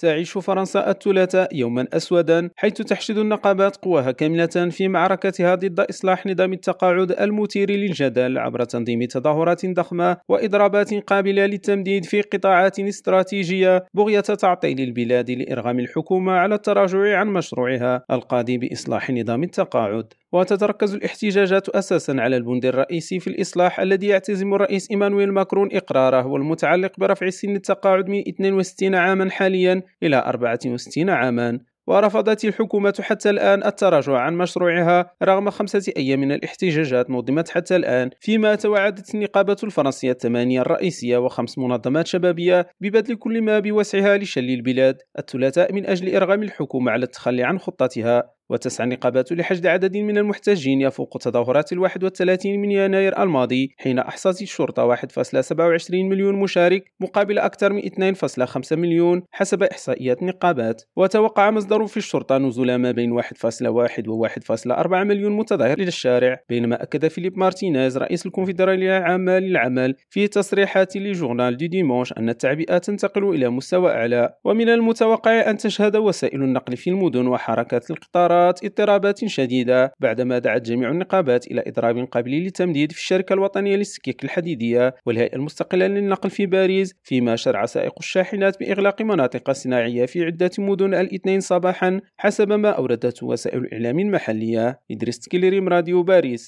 تعيش فرنسا الثلاثاء يوما أسودا حيث تحشد النقابات قواها كاملة في معركتها ضد إصلاح نظام التقاعد المثير للجدل عبر تنظيم تظاهرات ضخمة وإضرابات قابلة للتمديد في قطاعات استراتيجية بغية تعطيل البلاد لإرغام الحكومة على التراجع عن مشروعها القاضي بإصلاح نظام التقاعد. وتتركز الاحتجاجات أساسا على البند الرئيسي في الإصلاح الذي يعتزم الرئيس إيمانويل ماكرون إقراره والمتعلق برفع سن التقاعد من 62 عاما حاليا إلى 64 عاما. ورفضت الحكومة حتى الآن التراجع عن مشروعها رغم خمسة أيام من الاحتجاجات نظمت حتى الآن فيما توعدت النقابة الفرنسية الثمانية الرئيسية وخمس منظمات شبابية ببذل كل ما بوسعها لشل البلاد. الثلاثاء من أجل إرغام الحكومة على التخلي عن خطتها. وتسعى النقابات لحشد عدد من المحتجين يفوق تظاهرات الواحد والثلاثين من يناير الماضي حين أحصت الشرطة 1.27 مليون مشارك مقابل أكثر من 2.5 مليون حسب إحصائيات النقابات وتوقع مصدر في الشرطة نزول ما بين 1.1 و 1.4 مليون متظاهر إلى الشارع بينما أكد فيليب مارتينيز رئيس الكونفدرالية العامة للعمل في تصريحات لجورنال دي ديمونش أن التعبئة تنتقل إلى مستوى أعلى. ومن المتوقع أن تشهد وسائل النقل في المدن وحركات القطارات إثارت اضطرابات شديدة بعدما دعت جميع النقابات إلى إضراب قابل للتمديد في الشركة الوطنية للسكك الحديدية والهيئة المستقلة للنقل في باريس فيما شرع سائقو الشاحنات بإغلاق مناطق صناعية في عدة مدن الاثنين صباحا حسب ما أوردته وسائل الإعلام المحلية. إدريس تكيلريم راديو باريس.